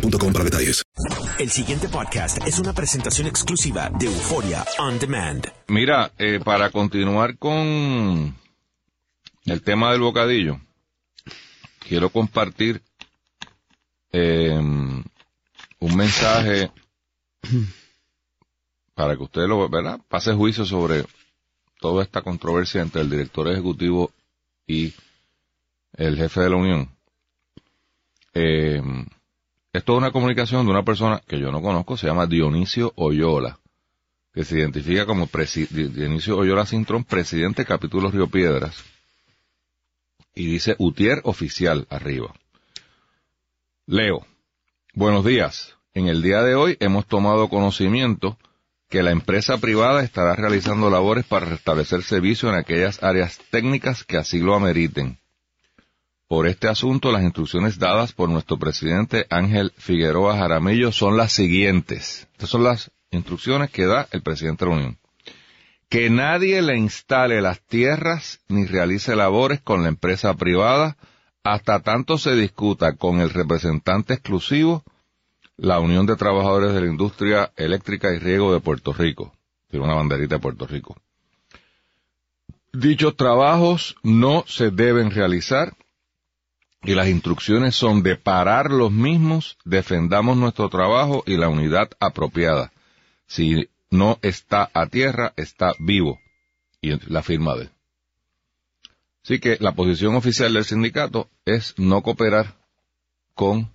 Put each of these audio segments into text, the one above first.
boostmobile.com para detalles. El siguiente podcast es una presentación exclusiva de Euforia On Demand. Mira, eh, para continuar con el tema del bocadillo, quiero compartir eh, un mensaje para que usted lo ¿verdad? pase juicio sobre toda esta controversia entre el director ejecutivo y el jefe de la Unión. Eh, esto es una comunicación de una persona que yo no conozco, se llama Dionisio Oyola, que se identifica como Dionisio Oyola Cintrón, presidente capítulo Río Piedras, y dice Utier oficial arriba. Leo, buenos días. En el día de hoy hemos tomado conocimiento que la empresa privada estará realizando labores para restablecer servicio en aquellas áreas técnicas que así lo ameriten. Por este asunto, las instrucciones dadas por nuestro presidente Ángel Figueroa Jaramillo son las siguientes. Estas son las instrucciones que da el presidente de la Unión. Que nadie le instale las tierras ni realice labores con la empresa privada hasta tanto se discuta con el representante exclusivo la Unión de Trabajadores de la Industria Eléctrica y Riego de Puerto Rico. Tiene una banderita de Puerto Rico. Dichos trabajos no se deben realizar y las instrucciones son de parar los mismos, defendamos nuestro trabajo y la unidad apropiada. Si no está a tierra, está vivo. Y la firma de él. Así que la posición oficial del sindicato es no cooperar con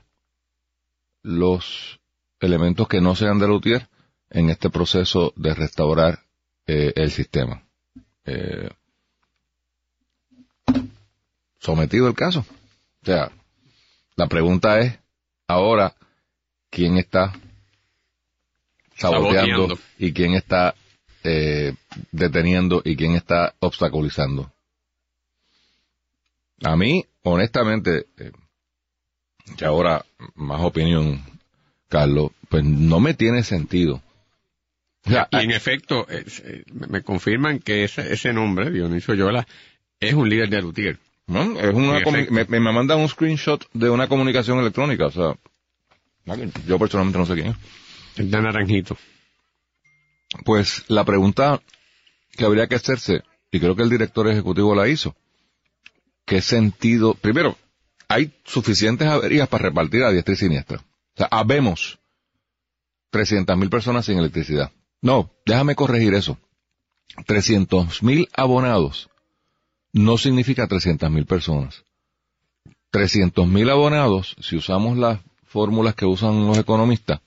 los elementos que no sean de Lutier en este proceso de restaurar eh, el sistema. Eh, sometido el caso. O sea, la pregunta es ahora quién está saboteando Saboteando. y quién está eh, deteniendo y quién está obstaculizando. A mí, honestamente, eh, y ahora más opinión, Carlos, pues no me tiene sentido. O sea, Y en efecto, eh, me me confirman que ese, ese nombre, Dionisio Yola, es un líder de Lutier. ¿No? es una me, me mandan un screenshot de una comunicación electrónica, o sea, yo personalmente no sé quién es. El de Naranjito. Pues la pregunta que habría que hacerse, y creo que el director ejecutivo la hizo, ¿qué sentido? Primero, hay suficientes averías para repartir a diestra y siniestra. O sea, habemos 300.000 personas sin electricidad. No, déjame corregir eso. 300.000 abonados no significa 300.000 personas. 300.000 abonados, si usamos las fórmulas que usan los economistas,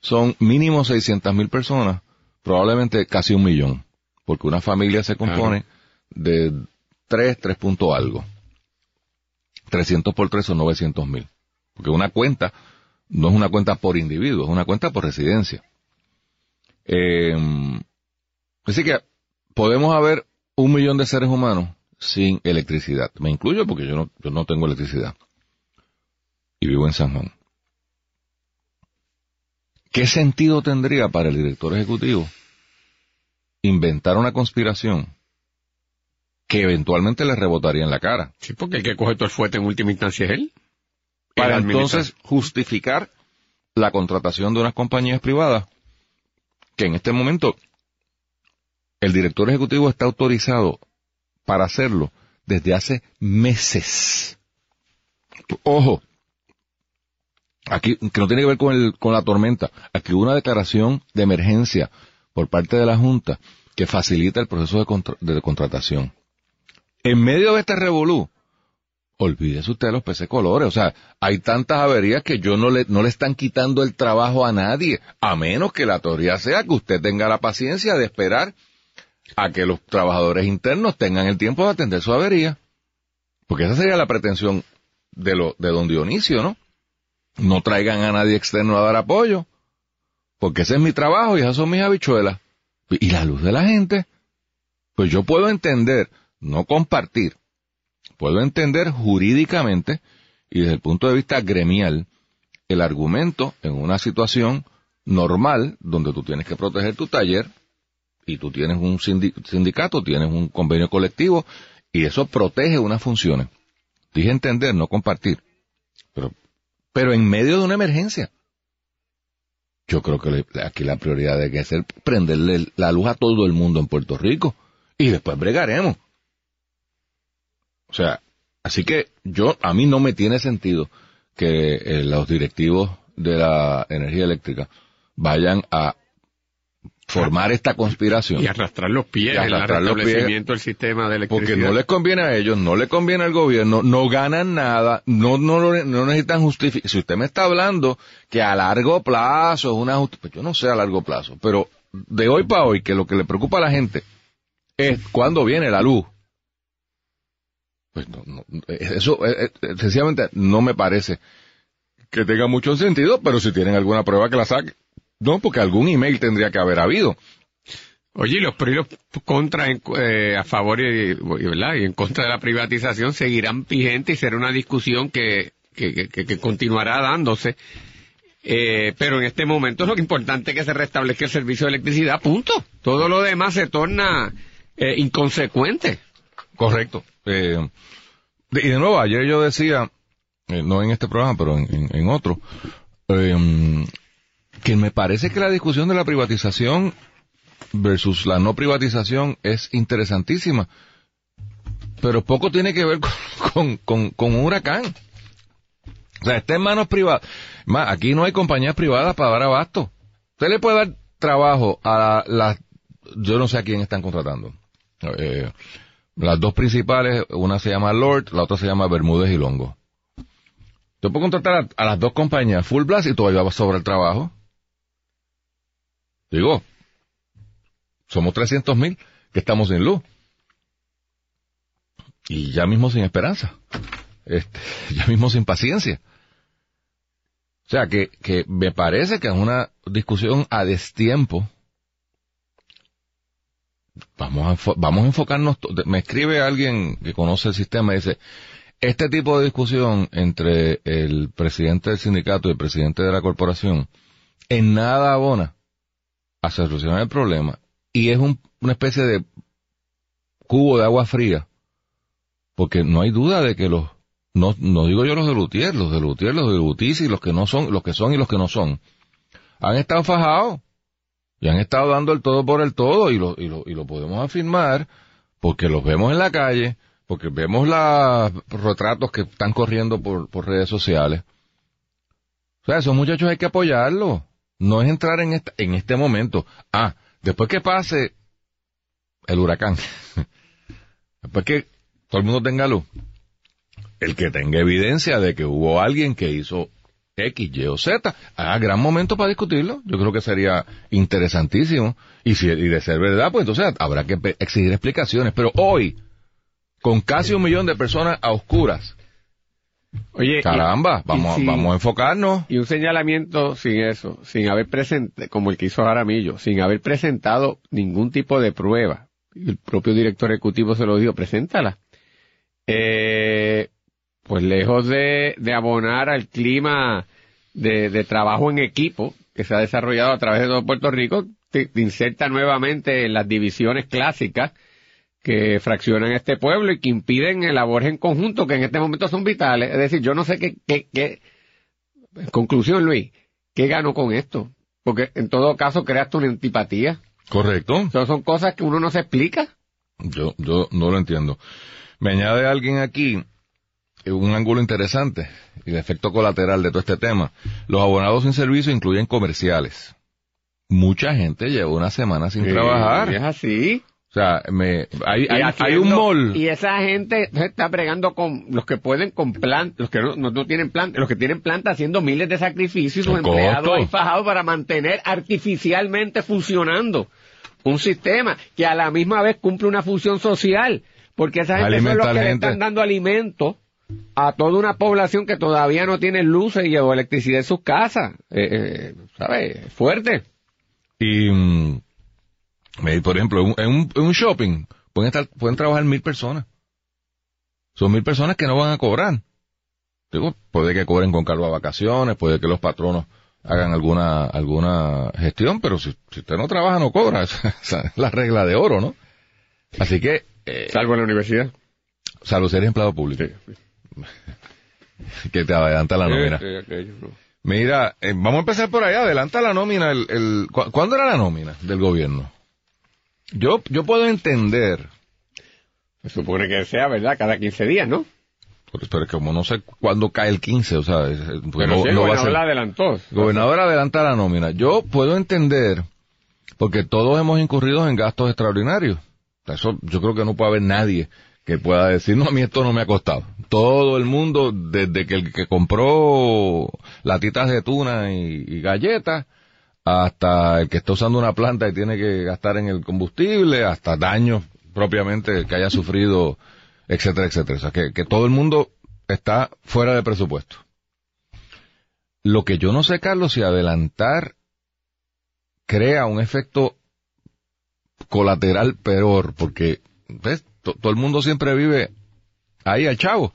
son mínimo 600.000 personas, probablemente casi un millón, porque una familia se compone de 3, 3 punto algo. 300 por 3 son 900.000. Porque una cuenta no es una cuenta por individuo, es una cuenta por residencia. Eh, así que podemos haber un millón de seres humanos sin electricidad. Me incluyo porque yo no, yo no tengo electricidad. Y vivo en San Juan. ¿Qué sentido tendría para el director ejecutivo inventar una conspiración que eventualmente le rebotaría en la cara? Sí, porque el que coge todo el fuerte en última instancia es él. Para entonces justificar la contratación de unas compañías privadas que en este momento el director ejecutivo está autorizado para hacerlo desde hace meses. Ojo, aquí, que no tiene que ver con, el, con la tormenta, aquí hubo una declaración de emergencia por parte de la Junta que facilita el proceso de, contra- de contratación. En medio de este revolú, olvídese usted de los peces colores. O sea, hay tantas averías que yo no le, no le están quitando el trabajo a nadie, a menos que la teoría sea que usted tenga la paciencia de esperar a que los trabajadores internos tengan el tiempo de atender su avería. Porque esa sería la pretensión de, lo, de don Dionisio, ¿no? No traigan a nadie externo a dar apoyo, porque ese es mi trabajo y esas son mis habichuelas. Y la luz de la gente, pues yo puedo entender, no compartir, puedo entender jurídicamente y desde el punto de vista gremial el argumento en una situación normal donde tú tienes que proteger tu taller y tú tienes un sindi- sindicato, tienes un convenio colectivo y eso protege unas funciones. Dije entender, no compartir. Pero, pero en medio de una emergencia. Yo creo que aquí la prioridad debe ser prenderle la luz a todo el mundo en Puerto Rico y después bregaremos. O sea, así que yo, a mí no me tiene sentido que eh, los directivos de la energía eléctrica vayan a formar esta conspiración. Y arrastrar los pies Y el arrastrar restablecimiento del sistema de electricidad. Porque no les conviene a ellos, no le conviene al gobierno, no ganan nada, no, no, no necesitan justificar. Si usted me está hablando que a largo plazo es una justi- pues yo no sé a largo plazo, pero de hoy para hoy, que lo que le preocupa a la gente es cuándo viene la luz. Pues no, no, eso eh, eh, sencillamente no me parece que tenga mucho sentido, pero si tienen alguna prueba que la saque. No, porque algún email tendría que haber habido. Oye, y los PRI y los contra en- eh, a favor y, ¿verdad? y en contra de la privatización seguirán vigentes y será una discusión que, que, que- que continuará dándose. Eh, pero en este momento es lo que importante es que se restablezca el servicio de electricidad, punto. Todo lo demás se torna eh, inconsecuente. Correcto. Eh, y de nuevo, ayer yo decía, eh, no en este programa, pero en, en- en otro, eh, que me parece que la discusión de la privatización versus la no privatización es interesantísima, pero poco tiene que ver con, con, un huracán. O sea, está en manos privadas. Más, aquí no hay compañías privadas para dar abasto. Usted le puede dar trabajo a las, yo no sé a quién están contratando. Eh, las dos principales, una se llama Lord, la otra se llama Bermúdez y Longo. Yo puedo contratar a, a las dos compañías Full Blast y todavía va a sobrar trabajo. Digo, somos 300 mil que estamos sin luz. Y ya mismo sin esperanza. Este, ya mismo sin paciencia. O sea, que, que me parece que es una discusión a destiempo. Vamos a, vamos a enfocarnos. Me escribe alguien que conoce el sistema y dice, este tipo de discusión entre el presidente del sindicato y el presidente de la corporación en nada abona a solucionar el problema y es un- una especie de cubo de agua fría porque no hay duda de que los no, no digo yo los de Lutier, los de Lutier, los de Lutici, los que no son, los que son y los que no son, han estado fajados y han estado dando el todo por el todo y lo, y lo, y lo podemos afirmar porque los vemos en la calle, porque vemos los retratos que están corriendo por, por redes sociales. O sea, esos muchachos hay que apoyarlos. No es entrar en en este momento. Ah, después que pase el huracán, después que todo el mundo tenga luz, el que tenga evidencia de que hubo alguien que hizo X, Y o Z, ah, gran momento para discutirlo. Yo creo que sería interesantísimo. Y si y de ser verdad, pues entonces habrá que exigir explicaciones. Pero hoy, con casi un millón de personas a oscuras, Oye, caramba, y vamos, vamos a enfocarnos. Y un señalamiento sin eso, sin haber presentado, como el que hizo Jaramillo, sin haber presentado ningún tipo de prueba. El propio director ejecutivo se lo dijo, preséntala. Eh, pues lejos de, de abonar al clima de, de trabajo en equipo que se ha desarrollado a través de todo Puerto Rico, te, te inserta nuevamente en las divisiones clásicas que fraccionan este pueblo y que impiden el labor en conjunto que en este momento son vitales. Es decir, yo no sé qué, qué, qué, conclusión, Luis, ¿qué ganó con esto? Porque en todo caso creaste una antipatía. Correcto. Eso son cosas que uno no se explica. Yo, yo no lo entiendo. Me añade alguien aquí, un ángulo interesante y el efecto colateral de todo este tema. Los abonados sin servicio incluyen comerciales. Mucha gente lleva una semana sin Sí, trabajar. Es así. O sea, me, hay, un mall. Y esa gente se está bregando con los que pueden con plantas, los que no, no, no tienen planta, los que tienen planta haciendo miles de sacrificios, sus empleados ahí fajados para mantener artificialmente funcionando un sistema que a la misma vez cumple una función social, porque esa gente son los que le están dando alimento a toda una población que todavía no tiene luces y o electricidad en sus casas. Eh, eh, ¿Sabes? Fuerte. Y, mm, por ejemplo, en un, en un- shopping pueden, estar, pueden trabajar mil personas. Son mil personas que no van a cobrar. Digo, puede que cobren con cargo a vacaciones, puede que los patronos hagan alguna alguna gestión, pero si, si usted no trabaja no cobra. Esa es la regla de oro, ¿no? Así que, eh, Salvo en la universidad. salvo ser empleado público, que te adelanta la nómina. Sí, sí, no. Mira, eh, vamos a empezar por allá. Adelanta la nómina. El, el, ¿cu- ¿Cuándo era la nómina del gobierno? Yo, yo puedo entender, Se supone que sea, ¿verdad? Cada 15 días, ¿no? pero pero como no sé cuándo cae el 15, o sea, es- es- porque Pero no, sí, el no gobernador la adelantó. El gobernador adelanta la nómina. Yo puedo entender, porque todos hemos incurrido en gastos extraordinarios. Eso yo creo que no puede haber nadie que pueda decir, no, a mí esto no me ha costado. Todo el mundo, desde que el que compró latitas de tuna y, y galletas, hasta el que está usando una planta y tiene que gastar en el combustible, hasta daños propiamente que haya sufrido, etcétera, etcétera. O sea, que, que todo el mundo está fuera de presupuesto. Lo que yo no sé, Carlos, si adelantar crea un efecto colateral peor, porque ¿ves? To- todo el mundo siempre vive ahí al chavo.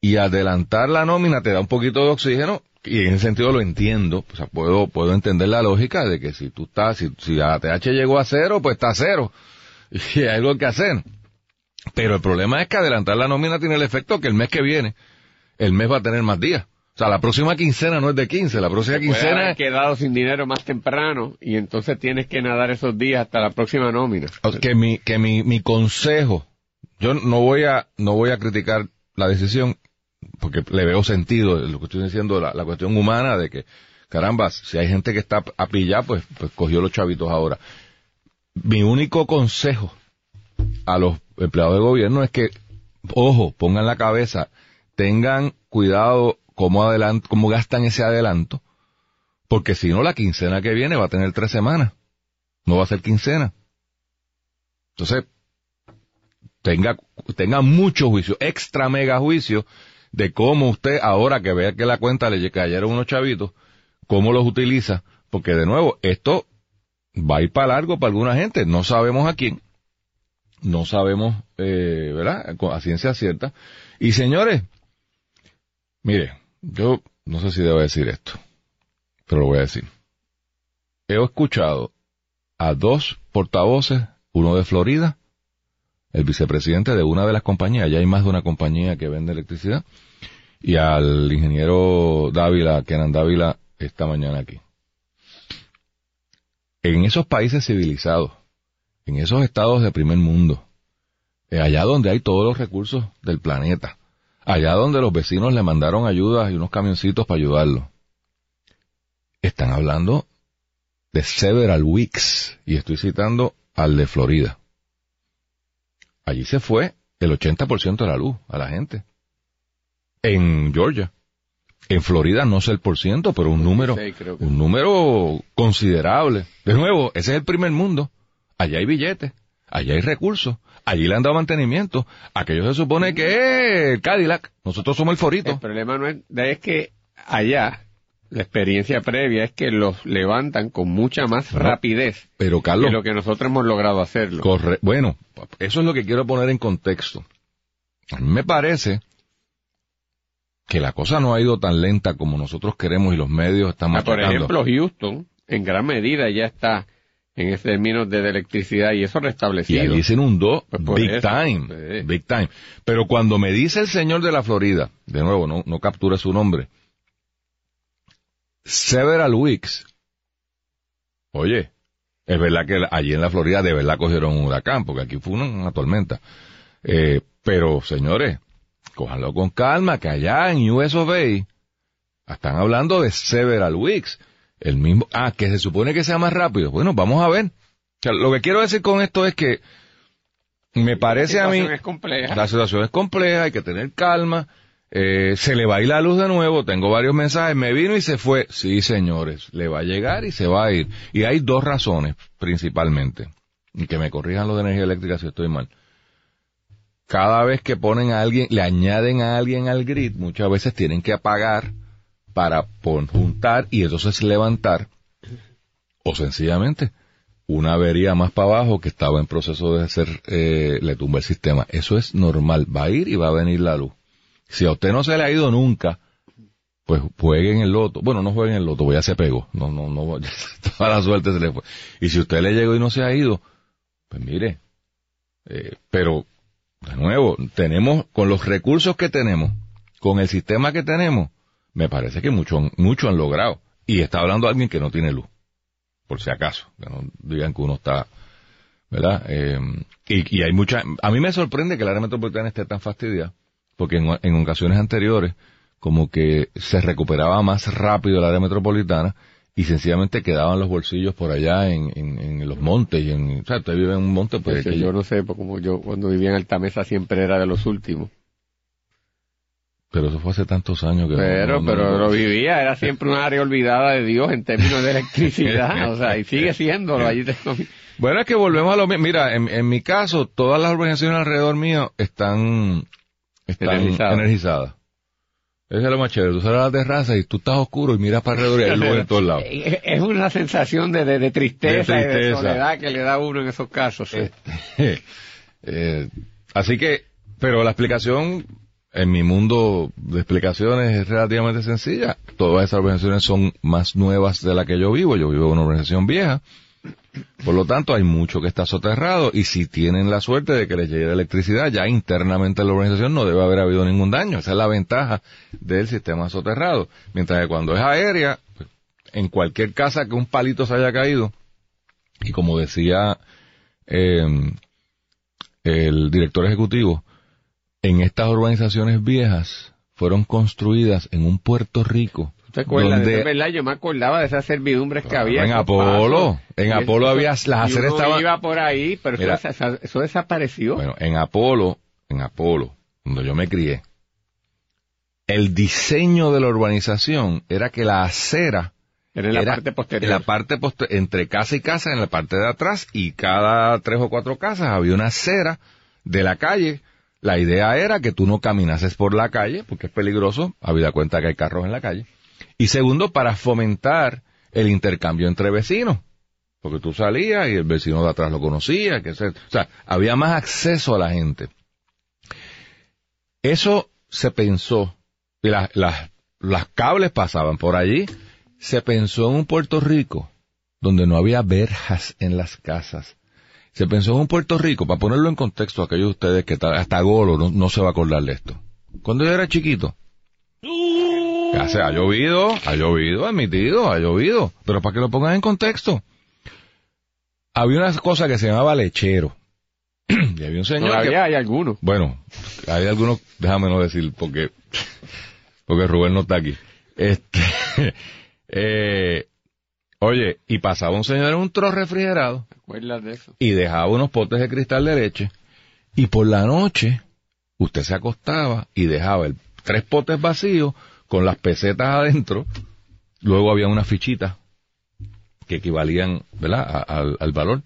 Y adelantar la nómina te da un poquito de oxígeno, y en ese sentido lo entiendo. O sea, puedo, puedo entender la lógica de que si tú estás, si, si ATH llegó a cero, pues está a cero. Y hay algo que hacer. Pero el problema es que adelantar la nómina tiene el efecto que el mes que viene, el mes va a tener más días. O sea, la próxima quincena no es de 15, la próxima quincena haber quedado sin dinero más temprano y entonces tienes que nadar esos días hasta la próxima nómina. que mi que mi, mi consejo yo no voy a no voy a criticar la decisión porque le veo sentido en lo que estoy diciendo la, la cuestión humana de que caramba si hay gente que está a pillar pues pues cogió los chavitos ahora. Mi único consejo a los empleados de gobierno es que ojo pongan la cabeza tengan cuidado cómo adelant cómo gastan ese adelanto porque si no la quincena que viene va a tener tres semanas no va a ser quincena. Entonces, tenga, tenga mucho juicio, extra mega juicio, de cómo usted, ahora que vea que la cuenta le cayeron unos chavitos, cómo los utiliza, porque de nuevo, esto va a ir para largo para alguna gente, no sabemos a quién, no sabemos, eh, ¿verdad?, a ciencia cierta. Y señores, mire, yo no sé si debo decir esto, pero lo voy a decir. He escuchado a dos portavoces, uno de Florida, el vicepresidente de una de las compañías, ya hay más de una compañía que vende electricidad, y al ingeniero Dávila, Kenan Dávila, esta mañana aquí. En esos países civilizados, en esos estados de primer mundo, allá donde hay todos los recursos del planeta, allá donde los vecinos le mandaron ayudas y unos camioncitos para ayudarlo, están hablando de several weeks, y estoy citando al de Florida. Allí se fue el 80% de la luz a la gente. En Georgia. En Florida no sé el por ciento, pero un número, 26 creo que. un número considerable. De nuevo, ese es el primer mundo. Allá hay billetes, allá hay recursos, allí le han dado mantenimiento. Aquello se supone que es el Cadillac. Nosotros somos el forito. El problema no es, es que allá la experiencia previa es que los levantan con mucha más No. rapidez Pero Carlos, que lo que nosotros hemos logrado hacerlo. Corre bueno, eso es lo que quiero poner en contexto. A mí me parece que la cosa no ha ido tan lenta como nosotros queremos y los medios están Ah, por ejemplo, Houston, en gran medida ya está en ese términos de electricidad y eso y restablecido. allí se inundó Pues big eso, time, sí. big time. Pero cuando me dice el señor de la Florida, de nuevo, no, no captura su nombre, several weeks, oye, es verdad que allí en la Florida de verdad cogieron un huracán, porque aquí fue una, una tormenta. Eh, pero, señores, cójanlo con calma, que allá en US of A están hablando de several weeks. El mismo, ah, que se supone que sea más rápido. Bueno, vamos a ver. O sea, lo que quiero decir con esto es que me parece a mí, situación es compleja. la situación es compleja, hay que tener calma. Eh, se le va a ir la luz de nuevo, tengo varios mensajes, me vino y se fue. Sí, señores, le va a llegar y se va a ir. Y hay dos razones, principalmente. Y que me corrijan lo de energía eléctrica si estoy mal. Cada vez que ponen a alguien, le añaden a alguien al grid, muchas veces tienen que apagar para juntar y entonces levantar. O sencillamente, una avería más para abajo que estaba en proceso de ser, eh, le tumba el sistema. Eso es normal, va a ir y va a venir la luz. Si a usted no se le ha ido nunca, pues jueguen el loto. Bueno, no jueguen el loto, pues ya se pegó. No, no, no, toda la suerte se le fue. Y si usted le llegó y no se ha ido, pues mire, eh, pero, de nuevo, tenemos, con los recursos que tenemos, con el sistema que tenemos, me parece que mucho, mucho han logrado. Y está hablando alguien que no tiene luz por si acaso, que no digan que uno está, ¿verdad? Eh, y, y hay mucha, a mí me sorprende que el área metropolitana esté tan fastidiada, porque en, en ocasiones anteriores, como que se recuperaba más rápido el área metropolitana y sencillamente quedaban los bolsillos por allá en, en, en los montes y en, o sea, usted vive en un monte, pues, Pues, que- yo no sé, pues, como yo cuando vivía en Altamesa siempre era de los últimos. pero eso fue hace tantos años que Pero, no- no- pero no- lo vivía, era siempre un área olvidada de Dios en términos de electricidad, o sea, y sigue siéndolo. Allí Bueno, es que volvemos a lo mismo. Mira, en, en mi caso, todas las organizaciones alrededor mío están, están Energizadas. energizadas. Eso es lo más chévere. Tú sales a la terraza y tú estás oscuro y miras para alrededor y hay luz en todos lados. Es una sensación de, de, de tristeza, De y de soledad que le da a uno en esos casos. sí. Eh, así que, pero la explicación, en mi mundo de explicaciones es relativamente sencilla. Todas esas organizaciones son más nuevas de la que yo vivo. Yo vivo en una organización vieja. Por lo tanto, hay mucho que está soterrado y si tienen la suerte de que les llegue la electricidad, ya internamente en la organización no debe haber habido ningún daño. Esa es la ventaja del sistema soterrado. Mientras que cuando es aérea, pues, en cualquier casa que un palito se haya caído, y como decía eh, el director ejecutivo, en estas urbanizaciones viejas fueron construidas en un Puerto Rico. ¿Te acuerdas? donde- verdad, yo me acordaba de esas servidumbres que había. en Apolo. pasos. En Apolo había- las aceras estaban- iba por ahí, pero eso, Mira. desa- eso desapareció. Bueno, en Apolo, en Apolo, donde yo me crié, el diseño de la urbanización era que la acera Era en la era parte posterior. en la parte poste- entre casa y casa, en la parte de atrás, y cada tres o cuatro casas había una acera de la calle. La idea era que tú no caminases por la calle, porque es peligroso, habida cuenta que hay carros en la calle. Y segundo, para fomentar el intercambio entre vecinos. Porque tú salías y el vecino de atrás lo conocía, que se, o sea, había más acceso a la gente. Eso se pensó, y las, cables pasaban por allí, se pensó en un Puerto Rico donde no había verjas en las casas. Se pensó en un Puerto Rico, para ponerlo en contexto a aquellos de ustedes que ta- hasta Golo no, no se va a acordar de esto. Cuando yo era chiquito, ya se ha llovido, ha llovido, admitido, ha llovido, pero para que lo pongan en contexto. Había una cosa que se llamaba lechero. y había un señor que- Todavía hay algunos. bueno, hay algunos, déjame no decir, porque, porque Rubén no está aquí. Este, eh, oye, y pasaba un señor en un tro refrigerado ¿Te acuerdas de eso? y dejaba unos potes de cristal de leche y por la noche usted se acostaba y dejaba el, tres potes vacíos con las pesetas adentro, luego había unas fichitas que equivalían, ¿verdad?, al, al valor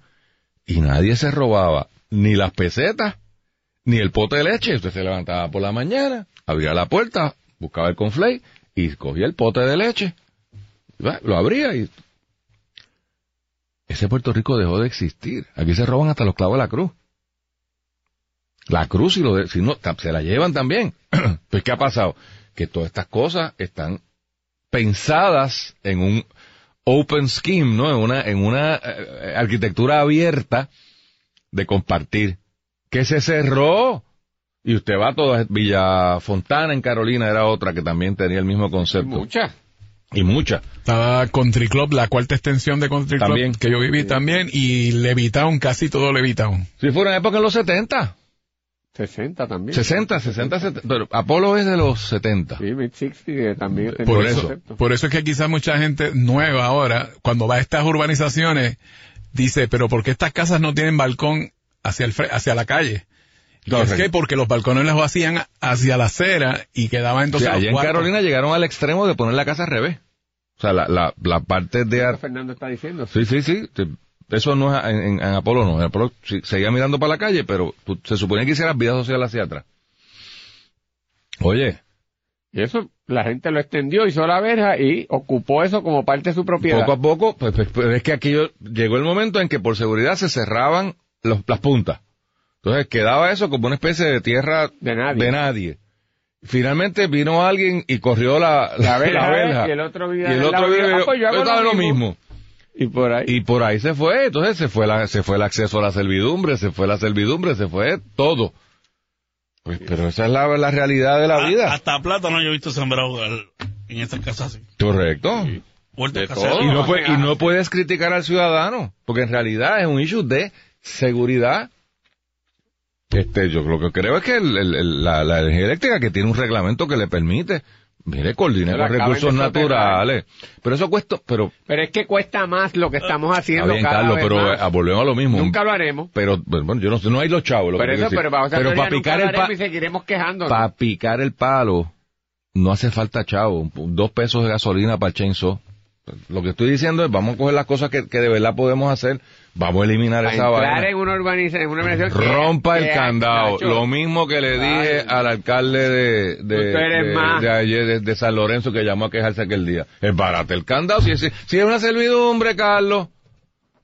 y nadie se robaba ni las pesetas ni el pote de leche. Usted se levantaba por la mañana, abría la puerta, buscaba el conflay y cogía el pote de leche, lo abría y ese Puerto Rico dejó de existir. Aquí se roban hasta los clavos de la cruz. La cruz, si, lo de- si no, se la llevan también. pues, ¿qué ha pasado? Que todas estas cosas están pensadas en un open scheme, ¿no? En una, en una eh, arquitectura abierta de compartir. Que se cerró. Y usted va a toda Villa Fontana en Carolina era otra que también tenía el mismo concepto. Muchas. Y muchas. Estaba Country Club, la cuarta extensión de Country También. Club que yo viví también, y Levitown, casi todo Levitown. Si fuera en época en los 70. 60 también. 60, 60, 70, pero Apolo es de los 70. Sí, mid-60 también. Por eso, por eso es que quizás mucha gente nueva ahora, cuando va a estas urbanizaciones, dice, pero ¿por qué estas casas no tienen balcón hacia el hacia la calle? Correcto. que porque los balcones los hacían hacia la acera y quedaba O entonces sea, los allá en Carolina llegaron al extremo de poner la casa al revés. O sea, la, la, la parte de... Ar- Fernando está diciendo. Sí, sí, sí. Eso no es en, en- en Apolo, no. En Apolo sí, seguía mirando para la calle, pero tú- se suponía que hicieras vida social hacia atrás. Oye, Y eso la gente lo extendió, hizo la verja y ocupó eso como parte de su propiedad. poco a poco, pues, pues, pues, es que aquí yo- llegó el momento en que por seguridad se cerraban los, las puntas. Entonces quedaba eso como una especie de tierra De nadie. de nadie. Finalmente vino alguien y corrió la, La verja, verja. y el otro vivía Y el otro "Ah, pues yo hago yo estaba lo lo mismo". mismo. Y por ahí. Y por ahí se fue, entonces se fue la, se fue el acceso a la servidumbre, se fue la servidumbre, se fue todo. Pues, pero esa es la, la realidad de la A- vida. Hasta plátano yo he visto sembrado en estas casas así. Correcto. De todo. Y no, puede- y no puedes criticar al ciudadano, porque en realidad es un issue de seguridad. Este, yo lo que creo es que el- el- el- la, la energía eléctrica que tiene un reglamento que le permite, mire, la con recursos naturales. Pero eso cuesta, pero, Pero es que cuesta más lo que estamos está haciendo bien, cada Carlos, vez pero más. eh, volvemos a lo mismo. Nunca lo haremos. Pero, bueno, yo no sé, no hay los chavos. Lo Por que eso, pero para Pero para picar el pa- y seguiremos quejándonos. para picar el palo, no hace falta chavo. Dos pesos de gasolina para el chainsaw. Lo que estoy diciendo es, vamos a coger las cosas que, que de verdad podemos hacer, vamos a eliminar esa vaina. en una urbanización, en una urbanización que- Rompa el que- candado. Nacho, Lo mismo que le dije Ay. al alcalde de, de, de- ayer, de, de San Lorenzo, que llamó a quejarse aquel día. Es barato el candado. Si es, si es una servidumbre, Carlos.